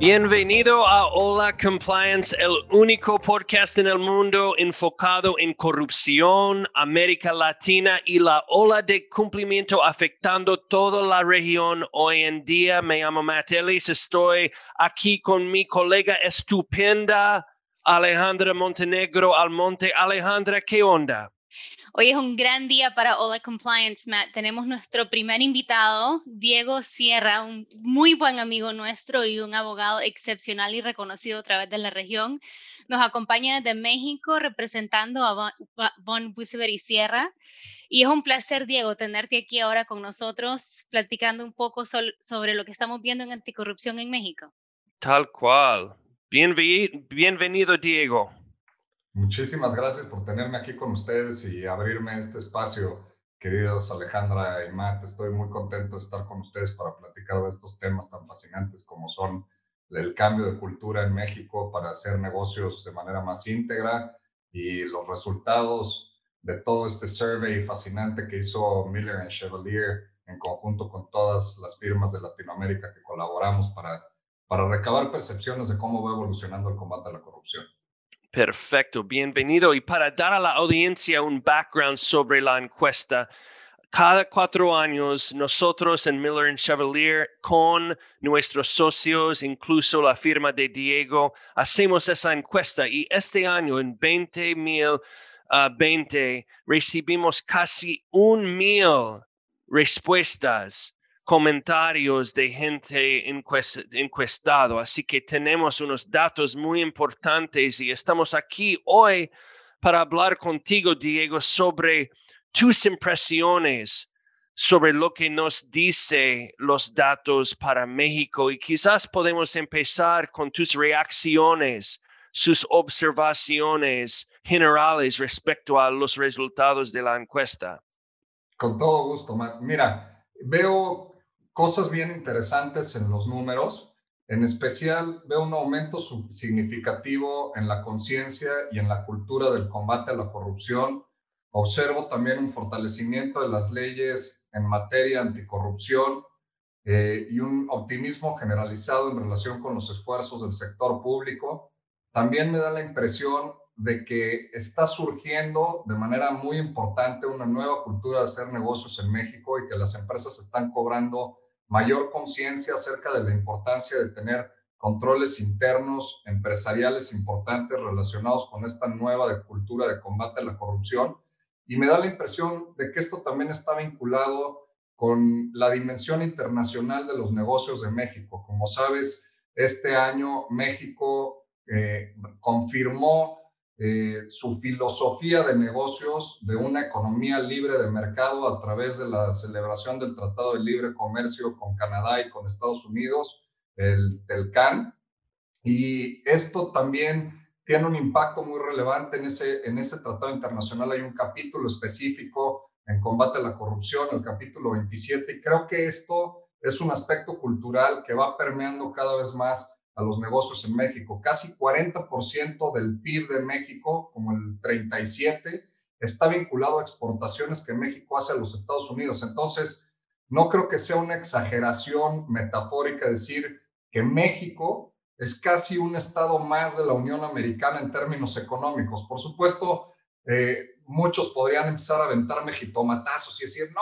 Bienvenido a Hola Compliance, el único podcast en el mundo enfocado en corrupción, América Latina y la ola de cumplimiento afectando toda la región. Hoy en día me llamo Matt Ellis, estoy aquí con mi colega estupenda Alejandra Montenegro Almonte. Alejandra, ¿qué onda? Hoy es un gran día para Hola Compliance, Matt. Tenemos nuestro primer invitado, Diego Sierra, un muy buen amigo nuestro y un abogado excepcional y reconocido a través de la región. Nos acompaña desde México representando a Von Busever y Sierra. Y es un placer, Diego, tenerte aquí ahora con nosotros, platicando un poco sobre lo que estamos viendo en anticorrupción en México. Tal cual. bienvenido, Diego. Muchísimas gracias por tenerme aquí con ustedes y abrirme este espacio, queridos Alejandra y Matt. Estoy muy contento de estar con ustedes para platicar de estos temas tan fascinantes como son el cambio de cultura en México para hacer negocios de manera más íntegra y los resultados de todo este survey fascinante que hizo Miller Chevalier en conjunto con todas las firmas de Latinoamérica que colaboramos para, para recabar percepciones de cómo va evolucionando el combate a la corrupción. Perfecto, bienvenido. Y para dar a la audiencia un background sobre la encuesta, cada cuatro años nosotros en Miller Chevalier con nuestros socios, incluso la firma de Diego, hacemos esa encuesta y este año en 2020 uh, recibimos casi un mil respuestas comentarios de gente encuestado. Así que tenemos unos datos muy importantes y estamos aquí hoy para hablar contigo, Diego, sobre tus impresiones sobre lo que nos dice los datos para México y quizás podemos empezar con tus reacciones, sus observaciones generales respecto a los resultados de la encuesta. Con todo gusto, Mira, veo cosas bien interesantes en los números. En especial, veo un aumento significativo en la conciencia y en la cultura del combate a la corrupción. Observo también un fortalecimiento de las leyes en materia anticorrupción eh, y un optimismo generalizado en relación con los esfuerzos del sector público. También me da la impresión de que está surgiendo de manera muy importante una nueva cultura de hacer negocios en México y que las empresas están cobrando mayor conciencia acerca de la importancia de tener controles internos empresariales importantes relacionados con esta nueva cultura de combate a la corrupción. Y me da la impresión de que esto también está vinculado con la dimensión internacional de los negocios de México. Como sabes, este año México eh, confirmó eh, su filosofía de negocios de una economía libre de mercado a través de la celebración del Tratado de Libre Comercio con Canadá y con Estados Unidos, el TELCAN. Y esto también tiene un impacto muy relevante en ese, en ese tratado internacional. Hay un capítulo específico en combate a la corrupción, el capítulo 27, y creo que esto es un aspecto cultural que va permeando cada vez más a los negocios en México. Casi 40% del PIB de México, como el 37%, está vinculado a exportaciones que México hace a los Estados Unidos. Entonces, no creo que sea una exageración metafórica decir que México es casi un estado más de la Unión Americana en términos económicos. Por supuesto, eh, muchos podrían empezar a aventar mejitomatazos y decir, no,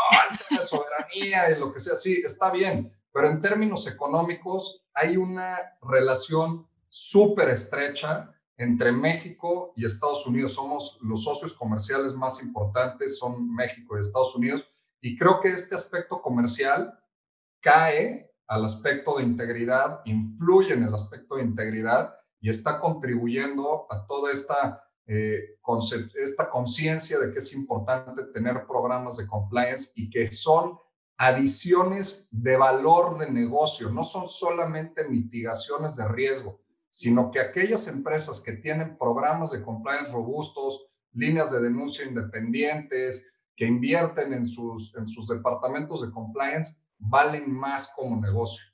la soberanía y lo que sea. Sí, está bien, pero en términos económicos hay una relación súper estrecha entre México y Estados Unidos. Somos los socios comerciales más importantes, son México y Estados Unidos. Y creo que este aspecto comercial cae al aspecto de integridad, influye en el aspecto de integridad y está contribuyendo a toda esta, eh, esta conciencia de que es importante tener programas de compliance y que son adiciones de valor de negocio, no son solamente mitigaciones de riesgo, sino que aquellas empresas que tienen programas de compliance robustos, líneas de denuncia independientes, que invierten en sus, en sus departamentos de compliance, valen más como negocio.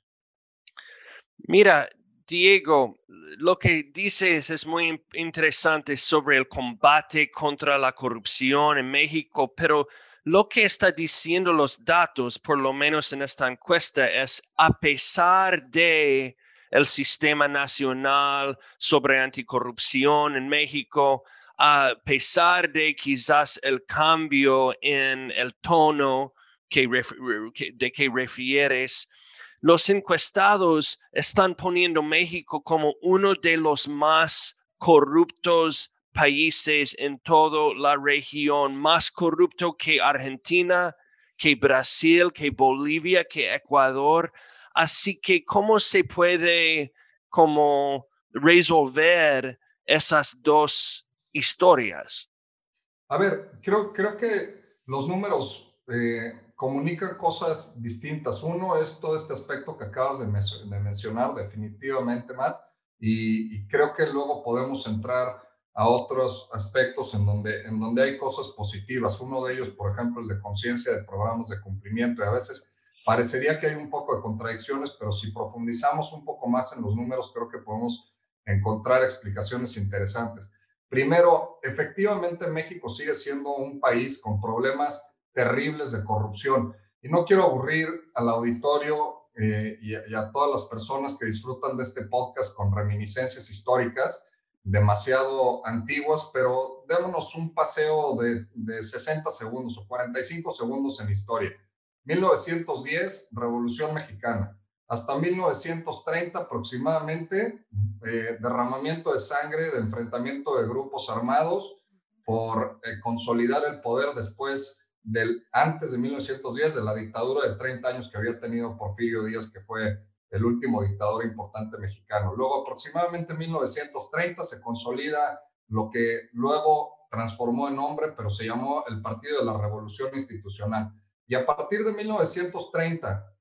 Mira, Diego, lo que dices es muy interesante sobre el combate contra la corrupción en México, pero lo que está diciendo los datos, por lo menos en esta encuesta, es a pesar de el sistema nacional sobre anticorrupción en México, a pesar de quizás el cambio en el tono de que refieres, los encuestados están poniendo México como uno de los más corruptos países en toda la región, más corrupto que Argentina, que Brasil, que Bolivia, que Ecuador. Así que, ¿cómo se puede como resolver esas dos historias? A ver, creo, creo que los números eh, comunican cosas distintas. Uno es todo este aspecto que acabas de, mencionar definitivamente, Matt, y, creo que luego podemos entrar a otros aspectos en donde, en donde hay cosas positivas. Uno de ellos, por ejemplo, el de conciencia de programas de cumplimiento. Y a veces parecería que hay un poco de contradicciones, pero si profundizamos un poco más en los números, creo que podemos encontrar explicaciones interesantes. Primero, efectivamente México sigue siendo un país con problemas terribles de corrupción. Y no quiero aburrir al auditorio eh, y, a todas las personas que disfrutan de este podcast con reminiscencias históricas demasiado antiguas, pero démonos un paseo de, de 60 segundos o 45 segundos en historia. 1910, Revolución Mexicana. Hasta 1930 aproximadamente, eh, derramamiento de sangre, de enfrentamiento de grupos armados por eh, consolidar el poder después del, antes de 1910, de la dictadura de 30 años que había tenido Porfirio Díaz, que fue el último dictador importante mexicano. Luego, aproximadamente en 1930, se consolida lo que luego transformó en nombre, pero se llamó el Partido de la Revolución Institucional. Y a partir de 1930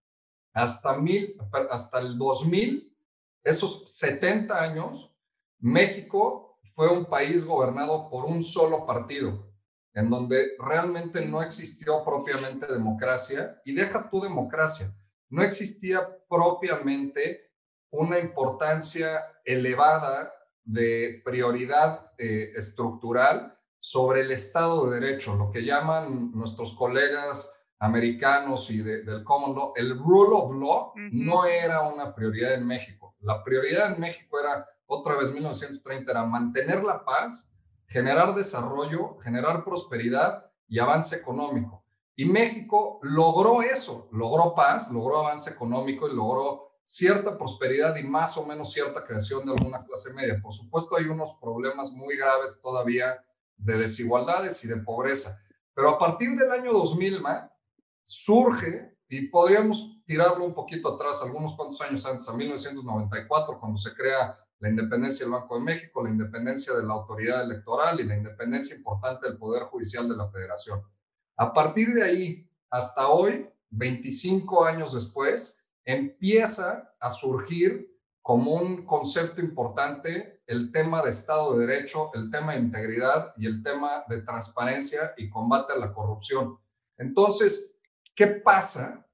hasta, mil, hasta el 2000, esos 70 años, México fue un país gobernado por un solo partido, en donde realmente no existió propiamente democracia, y deja tu democracia, no existía propiamente una importancia elevada de prioridad eh, estructural sobre el Estado de Derecho, lo que llaman nuestros colegas americanos y del common law, el rule of law no era una prioridad en México. La prioridad en México era, otra vez 1930, era mantener la paz generar desarrollo, generar prosperidad y avance económico. Y México logró eso, logró paz, logró avance económico y logró cierta prosperidad y más o menos cierta creación de alguna clase media. Por supuesto, hay unos problemas muy graves todavía de desigualdades y de pobreza. Pero a partir del año 2000, surge, y podríamos tirarlo un poquito atrás, algunos cuantos años antes, a 1994, cuando se crea la independencia del Banco de México, la independencia de la autoridad electoral y la independencia importante del Poder Judicial de la Federación. A partir de ahí, hasta hoy, 25 años después, empieza a surgir como un concepto importante el tema de Estado de Derecho, el tema de integridad y el tema de transparencia y combate a la corrupción. Entonces, ¿qué pasa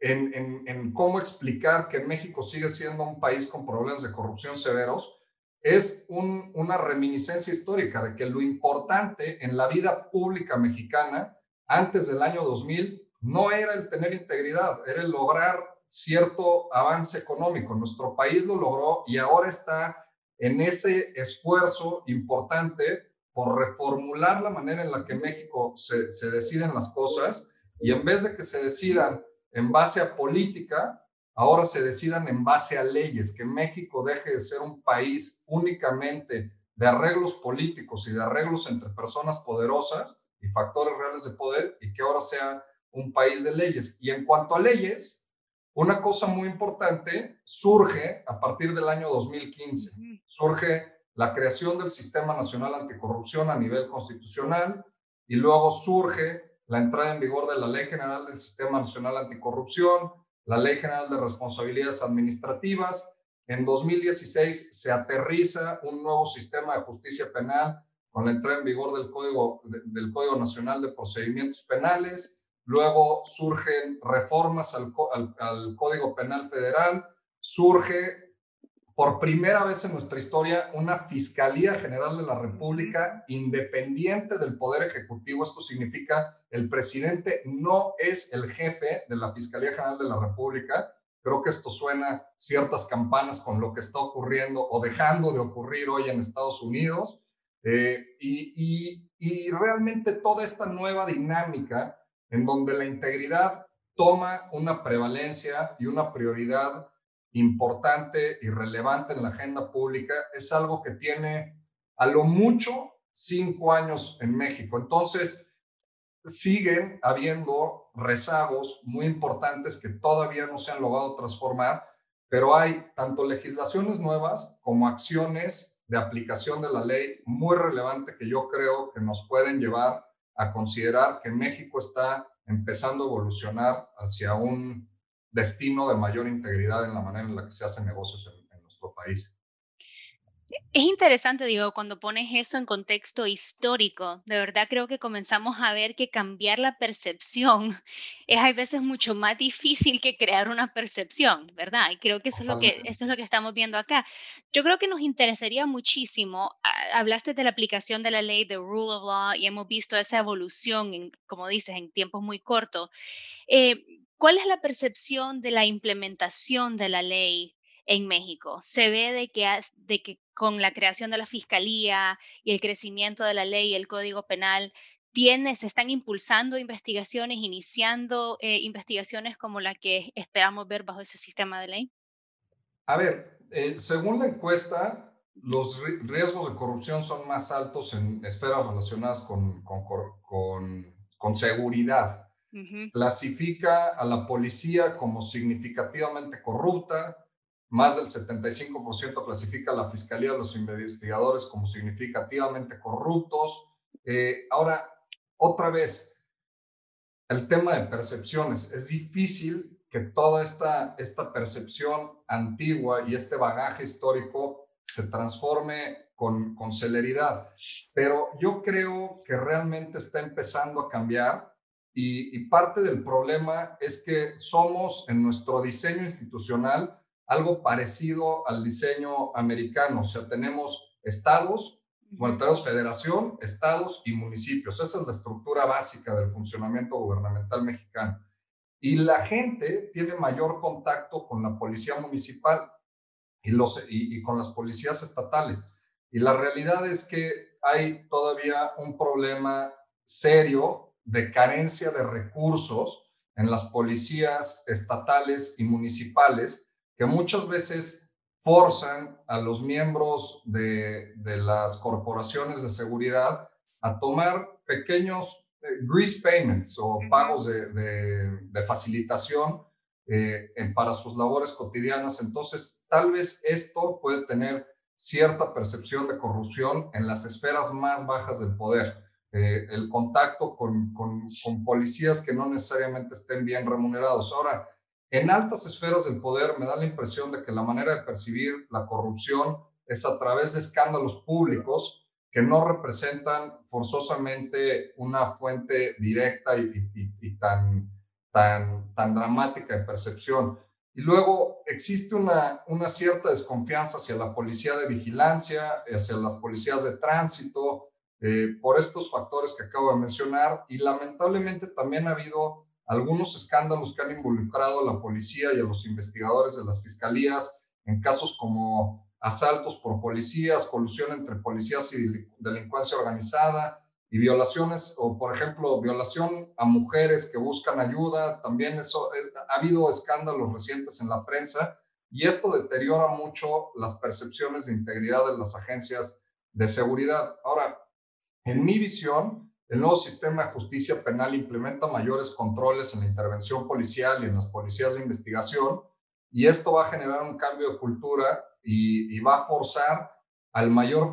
en, cómo explicar que México sigue siendo un país con problemas de corrupción severos, es una reminiscencia histórica de que lo importante en la vida pública mexicana antes del año 2000 no era el tener integridad, era el lograr cierto avance económico. Nuestro país lo logró y ahora está en ese esfuerzo importante por reformular la manera en la que México se, se deciden las cosas y en vez de que se decidan en base a política, ahora se decidan en base a leyes, que México deje de ser un país únicamente de arreglos políticos y de arreglos entre personas poderosas y factores reales de poder y que ahora sea un país de leyes. Y en cuanto a leyes, una cosa muy importante surge a partir del año 2015. Surge la creación del Sistema Nacional Anticorrupción a nivel constitucional y luego surge la entrada en vigor de la Ley General del Sistema Nacional Anticorrupción, la Ley General de Responsabilidades Administrativas. En 2016 se aterriza un nuevo sistema de justicia penal con la entrada en vigor del Código, del Código Nacional de Procedimientos Penales. Luego surgen reformas al, al Código Penal Federal. Surge por primera vez en nuestra historia una Fiscalía General de la República independiente del Poder Ejecutivo. Esto significa el presidente no es el jefe de la Fiscalía General de la República, Creo que esto suena ciertas campanas con lo que está ocurriendo o dejando de ocurrir hoy en Estados Unidos. Eh, y, y realmente toda esta nueva dinámica en donde la integridad toma una prevalencia y una prioridad importante y relevante en la agenda pública es algo que tiene a lo mucho cinco años en México. Entonces, siguen habiendo rezagos muy importantes que todavía no se han logrado transformar, pero hay tanto legislaciones nuevas como acciones de aplicación de la ley muy relevante que yo creo que nos pueden llevar a considerar que México está empezando a evolucionar hacia un destino de mayor integridad en la manera en la que se hacen negocios en, en nuestro país. Es interesante, digo, cuando pones eso en contexto histórico, de verdad creo que comenzamos a ver que cambiar la percepción es a veces mucho más difícil que crear una percepción, ¿verdad? Y creo que eso es lo que, eso es lo que estamos viendo acá. Yo creo que nos interesaría muchísimo, hablaste de la aplicación de la ley, de rule of law, y hemos visto esa evolución, en, como dices, en tiempos muy cortos. Eh, ¿Cuál es la percepción de la implementación de la ley en México. Se ve de que, de que con la creación de la fiscalía y el crecimiento de la ley y el código penal, tiene, se están impulsando investigaciones, iniciando eh, investigaciones como la que esperamos ver bajo ese sistema de ley. A ver, eh, según la encuesta, los riesgos de corrupción son más altos en esferas relacionadas con, con, con, con seguridad. Clasifica a la policía como significativamente corrupta, más del 75% clasifica a la Fiscalía de los investigadores como significativamente corruptos. Eh, ahora, otra vez, el tema de percepciones. Es difícil que toda esta, esta percepción antigua y este bagaje histórico se transforme con, con celeridad. Pero yo creo que realmente está empezando a cambiar y, y parte del problema es que somos en nuestro diseño institucional algo parecido al diseño americano. O sea, tenemos estados, bueno, tenemos federación, estados y municipios. Esa es la estructura básica del funcionamiento gubernamental mexicano. Y la gente tiene mayor contacto con la policía municipal y, los, y, con las policías estatales. Y la realidad es que hay todavía un problema serio de carencia de recursos en las policías estatales y municipales que muchas veces forzan a los miembros de, las corporaciones de seguridad a tomar pequeños eh, grease payments o pagos de, facilitación eh, para sus labores cotidianas. Entonces, tal vez esto puede tener cierta percepción de corrupción en las esferas más bajas del poder. Eh, el contacto con, con, con, policías que no necesariamente estén bien remunerados. Ahora, en altas esferas del poder me da la impresión de que la manera de percibir la corrupción es a través de escándalos públicos que no representan forzosamente una fuente directa y, tan, tan, tan dramática de percepción. Y luego existe una, una cierta desconfianza hacia la policía de vigilancia, hacia las policías de tránsito, eh, por estos factores que acabo de mencionar. Y lamentablemente también ha habido algunos escándalos que han involucrado a la policía y a los investigadores de las fiscalías en casos como asaltos por policías, colusión entre policías y delincuencia organizada y violaciones, o por ejemplo, violación a mujeres que buscan ayuda. También eso, eh, ha habido escándalos recientes en la prensa y esto deteriora mucho las percepciones de integridad de las agencias de seguridad. Ahora, en mi visión, el nuevo sistema de justicia penal implementa mayores controles en la intervención policial y en las policías de investigación y esto va a generar un cambio de cultura y, va a forzar al mayor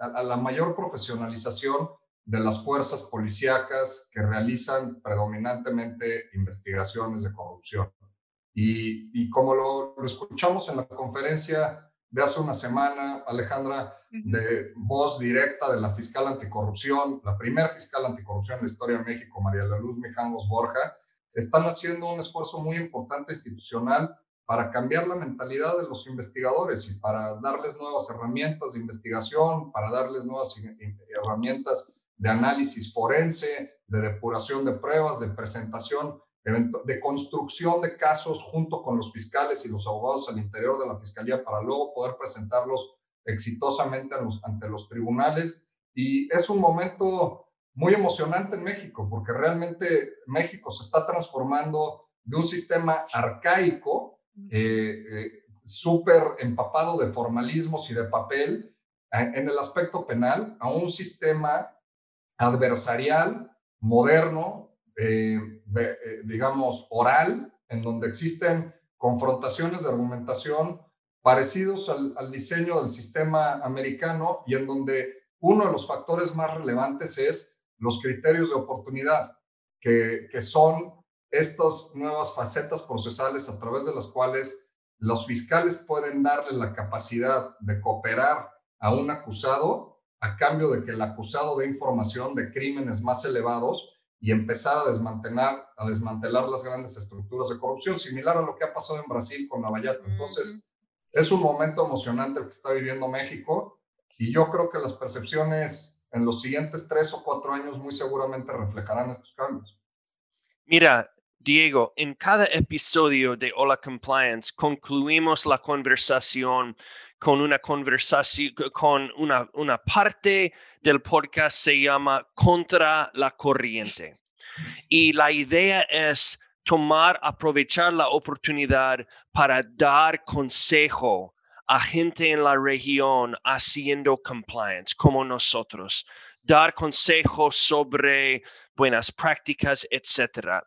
a la mayor profesionalización de las fuerzas policíacas que realizan predominantemente investigaciones de corrupción. Y, como lo, lo escuchamos en la conferencia de hace una semana, Alejandra, de voz directa de la fiscal anticorrupción, la primer fiscal anticorrupción en la historia de México, María La Luz Mijangos Borja, están haciendo un esfuerzo muy importante institucional para cambiar la mentalidad de los investigadores y para darles nuevas herramientas de investigación, para darles nuevas herramientas de análisis forense, de depuración de pruebas, de presentación de construcción de casos junto con los fiscales y los abogados al interior de la fiscalía para luego poder presentarlos exitosamente ante los tribunales. Y es un momento muy emocionante en México, porque realmente México se está transformando de un sistema arcaico, eh, eh, súper empapado de formalismos y de papel en el aspecto penal, a un sistema adversarial, moderno, eh, digamos, oral, en donde existen confrontaciones de argumentación parecidos al, al, diseño del sistema americano y en donde uno de los factores más relevantes es los criterios de oportunidad, que, que son estas nuevas facetas procesales a través de las cuales los fiscales pueden darle la capacidad de cooperar a un acusado a cambio de que el acusado dé información de crímenes más elevados y empezar a desmantelar, a desmantelar las grandes estructuras de corrupción, similar a lo que ha pasado en Brasil con Lavallato. Entonces, es un momento emocionante el que está viviendo México y yo creo que las percepciones en los siguientes tres o cuatro años muy seguramente reflejarán estos cambios. Mira, Diego, en cada episodio de Hola Compliance concluimos la conversación con una conversación, con una, una parte del podcast se llama Contra la Corriente. Y la idea es tomar, aprovechar la oportunidad para dar consejo a gente en la región haciendo compliance como nosotros, dar consejos sobre buenas prácticas, etcétera.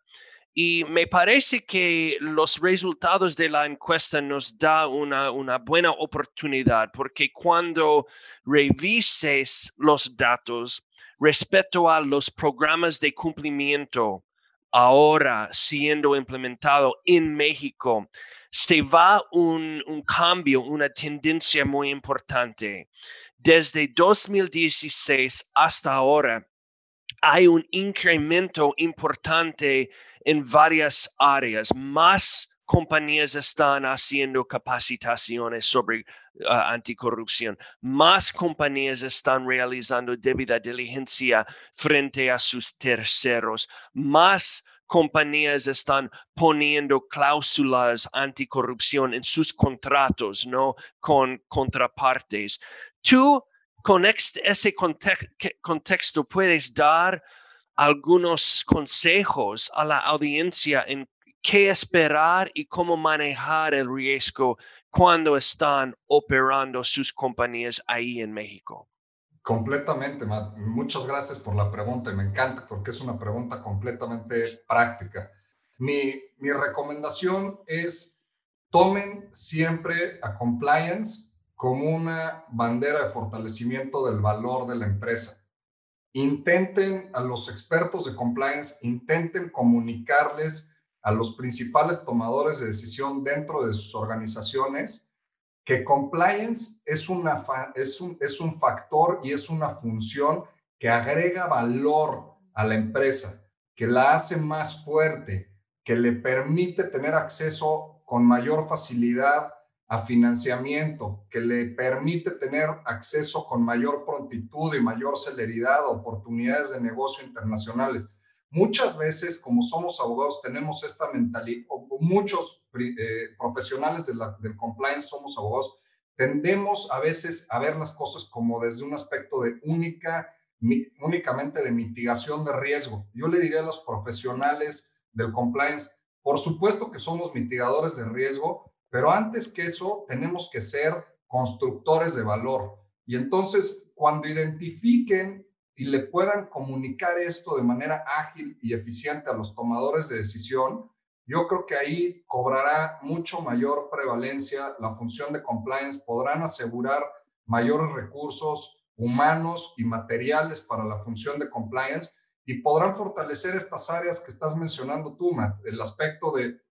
Y me parece que los resultados de la encuesta nos da una, una buena oportunidad porque cuando revises los datos respecto a los programas de cumplimiento ahora siendo implementado en México, se va un, un cambio, una tendencia muy importante. Desde 2016 hasta ahora, hay un incremento importante en varias áreas. Más compañías están haciendo capacitaciones sobre ah, anticorrupción. Más compañías están realizando debida diligencia frente a sus terceros. Más compañías están poniendo cláusulas anticorrupción en sus contratos, ¿no? Con contrapartes. Tú, con ese contexto, puedes dar algunos consejos a la audiencia en qué esperar y cómo manejar el riesgo cuando están operando sus compañías ahí en México. Completamente, Matt. Muchas gracias por la pregunta y me encanta porque es una pregunta completamente práctica. Mi, mi recomendación es tomen siempre a compliance como una bandera de fortalecimiento del valor de la empresa intenten a los expertos de compliance, intenten comunicarles a los principales tomadores de decisión dentro de sus organizaciones que compliance es, una es, un, es un factor y es una función que agrega valor a la empresa, que la hace más fuerte, que le permite tener acceso con mayor facilidad a financiamiento que le permite tener acceso con mayor prontitud y mayor celeridad a oportunidades de negocio internacionales. Muchas veces, como somos abogados, tenemos esta mentalidad, muchos eh, profesionales de la, del compliance somos abogados, tendemos a veces a ver las cosas como desde un aspecto de única, únicamente de mitigación de riesgo. Yo le diría a los profesionales del compliance, por supuesto que somos mitigadores de riesgo, pero antes que eso, tenemos que ser constructores de valor. Y entonces, cuando identifiquen y le puedan comunicar esto de manera ágil y eficiente a los tomadores de decisión, yo creo que ahí cobrará mucho mayor prevalencia la función de compliance, podrán asegurar mayores recursos humanos y materiales para la función de compliance y podrán fortalecer estas áreas que estás mencionando tú, Matt, el aspecto de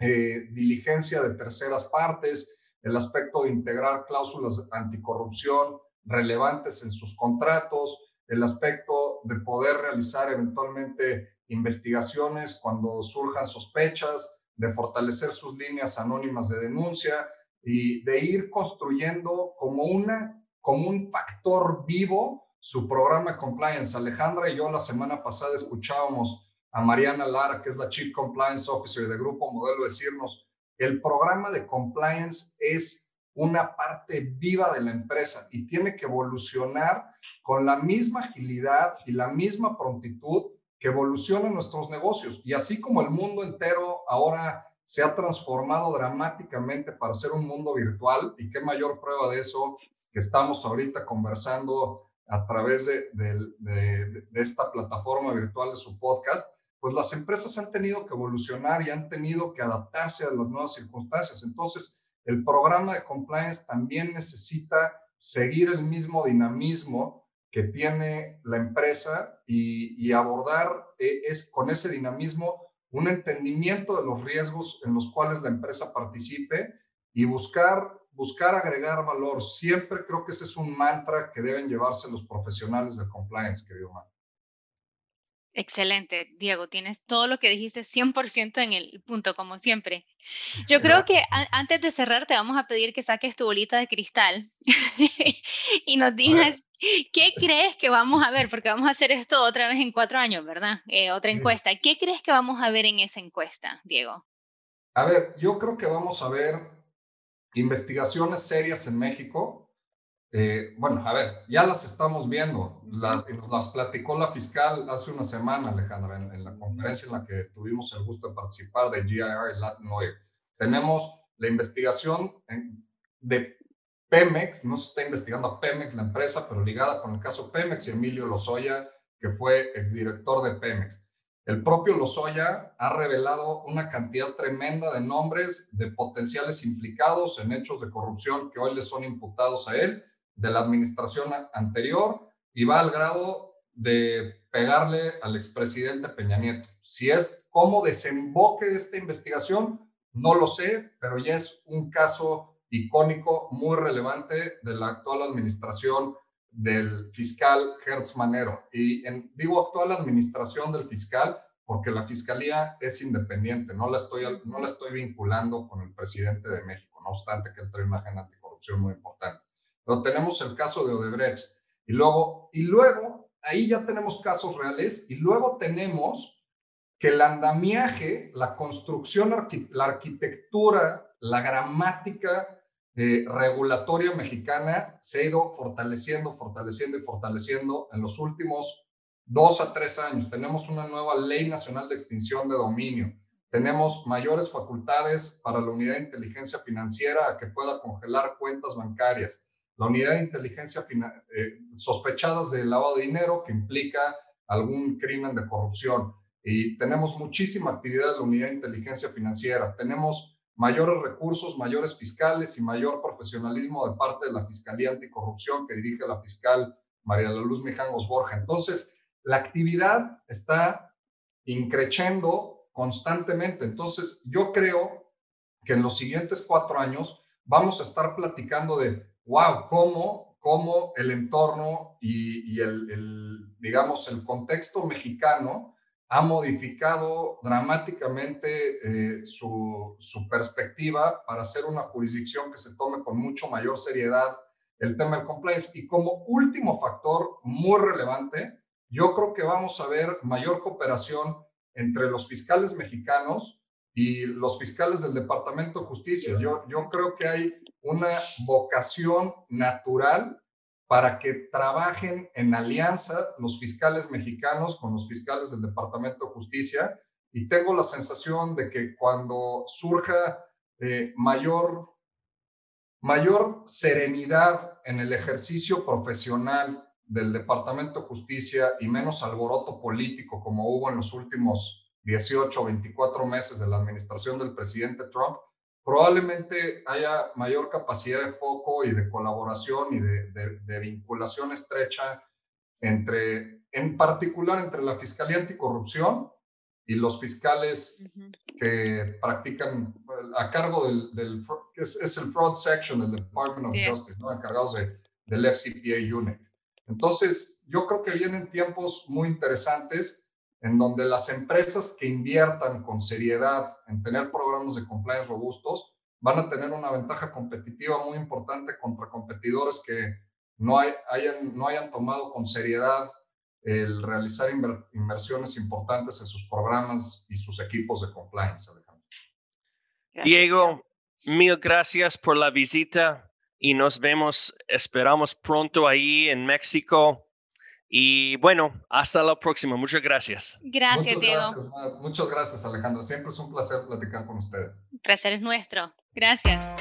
eh, diligencia de terceras partes, el aspecto de integrar cláusulas anticorrupción relevantes en sus contratos, el aspecto de poder realizar eventualmente investigaciones cuando surjan sospechas, de fortalecer sus líneas anónimas de denuncia y de ir construyendo como, una, como un factor vivo su programa compliance. Alejandra y yo la semana pasada escuchábamos a Mariana Lara, que es la Chief Compliance Officer de Grupo Modelo, decirnos, el programa de compliance es una parte viva de la empresa y tiene que evolucionar con la misma agilidad y la misma prontitud que evolucionan nuestros negocios. Y así como el mundo entero ahora se ha transformado dramáticamente para ser un mundo virtual, y qué mayor prueba de eso que estamos ahorita conversando a través de, de, esta plataforma virtual de su podcast, pues las empresas han tenido que evolucionar y han tenido que adaptarse a las nuevas circunstancias. Entonces, el programa de compliance también necesita seguir el mismo dinamismo que tiene la empresa y, abordar eh, es, con ese dinamismo un entendimiento de los riesgos en los cuales la empresa participe y buscar, buscar agregar valor. Siempre creo que ese es un mantra que deben llevarse los profesionales de compliance, querido Marco. Excelente, Diego, tienes todo lo que dijiste 100% en el punto, como siempre. Yo creo que antes de cerrar te vamos a pedir que saques tu bolita de cristal y nos digas qué crees que vamos a ver, porque vamos a hacer esto otra vez en cuatro años, ¿verdad? Eh, otra encuesta. ¿Qué crees que vamos a ver en esa encuesta, Diego? A ver, yo creo que vamos a ver investigaciones serias en México eh, bueno, a ver, ya las estamos viendo. Las, nos las platicó la fiscal hace una semana, Alejandra, en, la conferencia en la que tuvimos el gusto de participar de GIR y Latin Lawyer. Tenemos la investigación de Pemex, no se está investigando a Pemex, la empresa, pero ligada con el caso Pemex y Emilio Lozoya, que fue exdirector de Pemex. El propio Lozoya ha revelado una cantidad tremenda de nombres de potenciales implicados en hechos de corrupción que hoy le son imputados a él de la administración anterior y va al grado de pegarle al expresidente Peña Nieto. Si es cómo desemboque esta investigación, no lo sé, pero ya es un caso icónico muy relevante de la actual administración del fiscal Hertz Manero. Y en, digo actual administración del fiscal porque la fiscalía es independiente, no la, estoy, no la estoy vinculando con el presidente de México, no obstante que él trae una agenda anticorrupción muy importante. Pero tenemos el caso de Odebrecht. Y luego, y luego, ahí ya tenemos casos reales. Y luego tenemos que el andamiaje, la construcción, la arquitectura, la gramática eh, regulatoria mexicana se ha ido fortaleciendo, fortaleciendo y fortaleciendo en los últimos dos a tres años. Tenemos una nueva ley nacional de extinción de dominio. Tenemos mayores facultades para la unidad de inteligencia financiera a que pueda congelar cuentas bancarias la unidad de inteligencia eh, sospechadas de lavado de dinero que implica algún crimen de corrupción. Y tenemos muchísima actividad en la unidad de inteligencia financiera. Tenemos mayores recursos, mayores fiscales y mayor profesionalismo de parte de la Fiscalía Anticorrupción que dirige la fiscal María de la Luz Mijangos Borja. Entonces, la actividad está increciendo constantemente. Entonces, yo creo que en los siguientes cuatro años vamos a estar platicando de wow, cómo, cómo el entorno y, el, digamos, el contexto mexicano ha modificado dramáticamente eh, su, su, perspectiva para ser una jurisdicción que se tome con mucho mayor seriedad el tema del compliance. Y como último factor muy relevante, yo creo que vamos a ver mayor cooperación entre los fiscales mexicanos y los fiscales del Departamento de Justicia. Yo, yo creo que hay una vocación natural para que trabajen en alianza los fiscales mexicanos con los fiscales del Departamento de Justicia. Y tengo la sensación de que cuando surja eh, mayor, mayor serenidad en el ejercicio profesional del Departamento de Justicia y menos alboroto político como hubo en los últimos 18 o 24 meses de la administración del presidente Trump, probablemente haya mayor capacidad de foco y de colaboración y de, vinculación estrecha entre, en particular entre la Fiscalía Anticorrupción y los fiscales que practican a cargo del, del que es, el fraud section del Department of Justice, ¿no? encargados de, del FCPA unit. Entonces, yo creo que vienen tiempos muy interesantes en donde las empresas que inviertan con seriedad en tener programas de compliance robustos van a tener una ventaja competitiva muy importante contra competidores que no, hay, hayan, no hayan tomado con seriedad el realizar inversiones importantes en sus programas y sus equipos de compliance, Alejandro. Diego, mil gracias por la visita y nos vemos, esperamos pronto ahí en México. Y bueno, hasta la próxima. Muchas gracias. Gracias, Diego. Muchas gracias, Alejandro. Siempre es un placer platicar con ustedes. El placer es nuestro. Gracias.